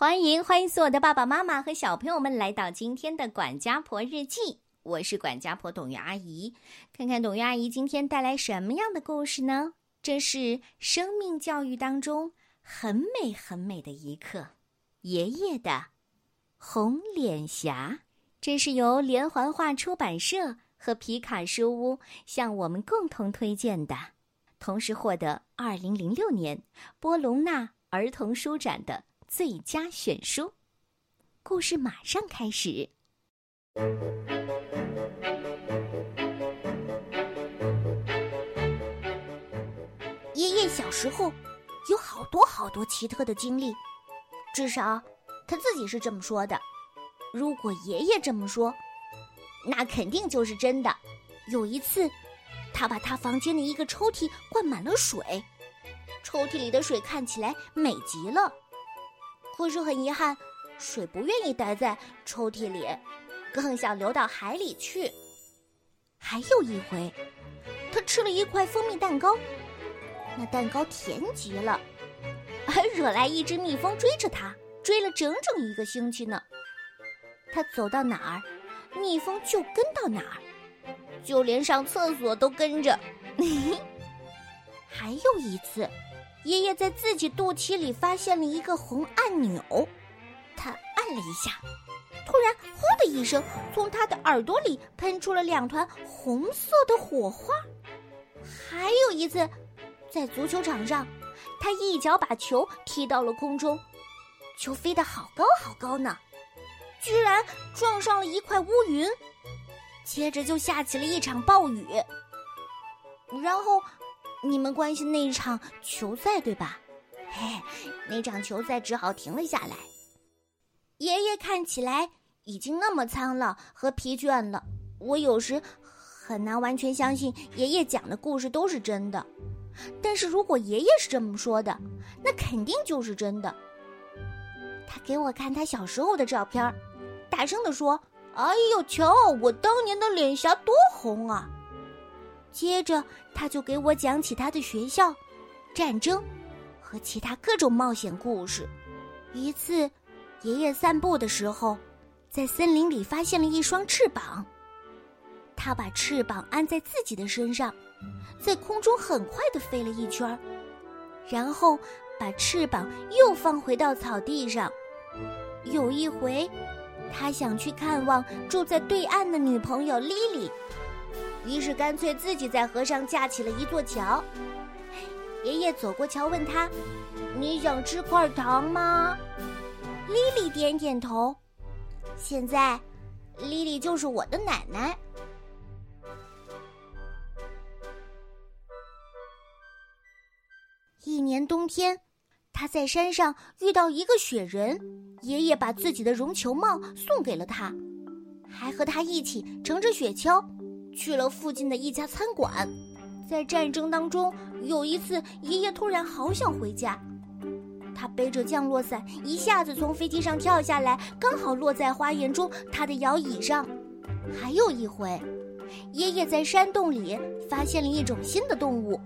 欢迎欢迎所有的爸爸妈妈和小朋友们来到今天的管家婆日记。我是管家婆董月阿姨，看看董月阿姨今天带来什么样的故事呢？这是生命教育当中很美很美的一课，爷爷的红脸颊。这是由连环画出版社和皮卡书屋向我们共同推荐的，同时获得二零零六年波隆纳儿童书展的最佳选书。故事马上开始。爷爷小时候有好多好多奇特的经历，至少他自己是这么说的。如果爷爷这么说，那肯定就是真的。有一次，他把他房间的一个抽屉灌满了水，抽屉里的水看起来美极了。可是很遗憾，水不愿意待在抽屉里，更想流到海里去。还有一回，他吃了一块蜂蜜蛋糕。那蛋糕甜极了，还惹来一只蜜蜂追着他，追了整整一个星期呢。他走到哪儿，蜜蜂就跟到哪儿，就连上厕所都跟着。还有一次，爷爷在自己肚脐里发现了一个红按钮，他按了一下，突然“呼”的一声，从他的耳朵里喷出了两团红色的火花。还有一次。在足球场上，他一脚把球踢到了空中，球飞得好高好高呢，居然撞上了一块乌云，接着就下起了一场暴雨。然后，你们关心那一场球赛对吧？嘿，那场球赛只好停了下来。爷爷看起来已经那么苍老和疲倦了，我有时很难完全相信爷爷讲的故事都是真的。但是如果爷爷是这么说的，那肯定就是真的。他给我看他小时候的照片，大声地说：“哎呦，瞧我当年的脸颊多红啊！”接着他就给我讲起他的学校、战争和其他各种冒险故事。一次，爷爷散步的时候，在森林里发现了一双翅膀，他把翅膀安在自己的身上。在空中很快的飞了一圈，然后把翅膀又放回到草地上。有一回，他想去看望住在对岸的女朋友莉莉，于是干脆自己在河上架起了一座桥。爷爷走过桥，问他：“你想吃块糖吗？”莉莉点点头。现在，莉莉就是我的奶奶。一年冬天，他在山上遇到一个雪人，爷爷把自己的绒球帽送给了他，还和他一起乘着雪橇去了附近的一家餐馆。在战争当中，有一次爷爷突然好想回家，他背着降落伞一下子从飞机上跳下来，刚好落在花园中他的摇椅上。还有一回，爷爷在山洞里发现了一种新的动物。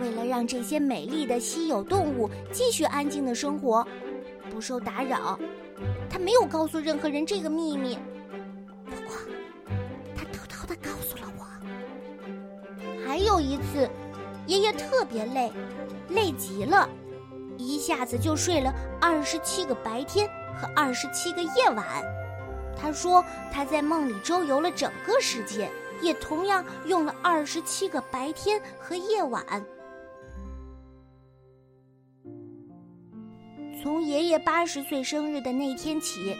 为了让这些美丽的稀有动物继续安静的生活，不受打扰，他没有告诉任何人这个秘密。有一次，爷爷特别累，累极了，一下子就睡了二十七个白天和二十七个夜晚。他说他在梦里周游了整个世界，也同样用了二十七个白天和夜晚。从爷爷八十岁生日的那天起，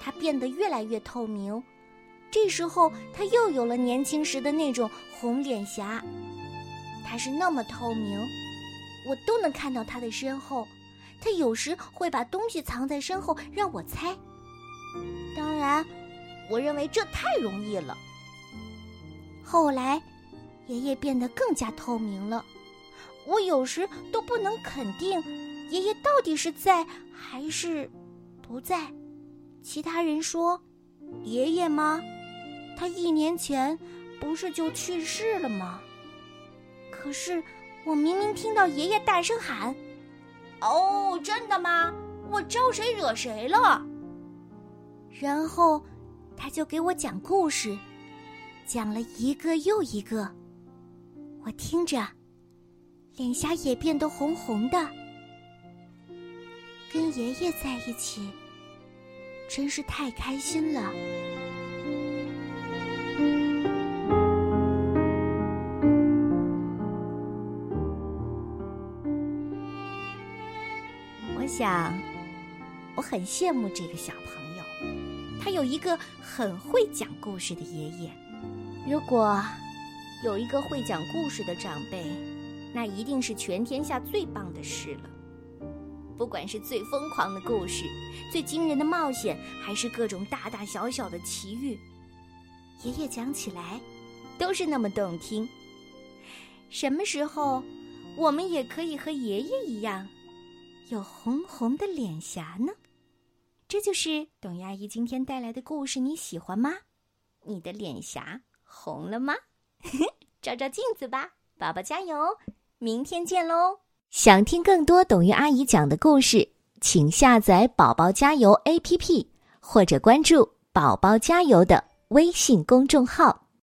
他变得越来越透明。这时候，他又有了年轻时的那种红脸颊。他是那么透明，我都能看到他的身后。他有时会把东西藏在身后让我猜。当然，我认为这太容易了。后来，爷爷变得更加透明了，我有时都不能肯定。爷爷到底是在还是不在？其他人说：“爷爷吗？他一年前不是就去世了吗？”可是我明明听到爷爷大声喊：“哦，真的吗？我招谁惹谁了？然后，他就给我讲故事，讲了一个又一个。我听着，脸颊也变得红红的。跟爷爷在一起，真是太开心了。想，我很羡慕这个小朋友，他有一个很会讲故事的爷爷。如果有一个会讲故事的长辈，那一定是全天下最棒的事了。不管是最疯狂的故事、最惊人的冒险，还是各种大大小小的奇遇，爷爷讲起来都是那么动听。什么时候，我们也可以和爷爷一样？有红红的脸颊呢，这就是董阿姨今天带来的故事，你喜欢吗？你的脸颊红了吗？照照镜子吧，宝宝加油！明天见喽！想听更多董玉阿姨讲的故事，请下载“宝宝加油 ”APP，或者关注“宝宝加油”的微信公众号。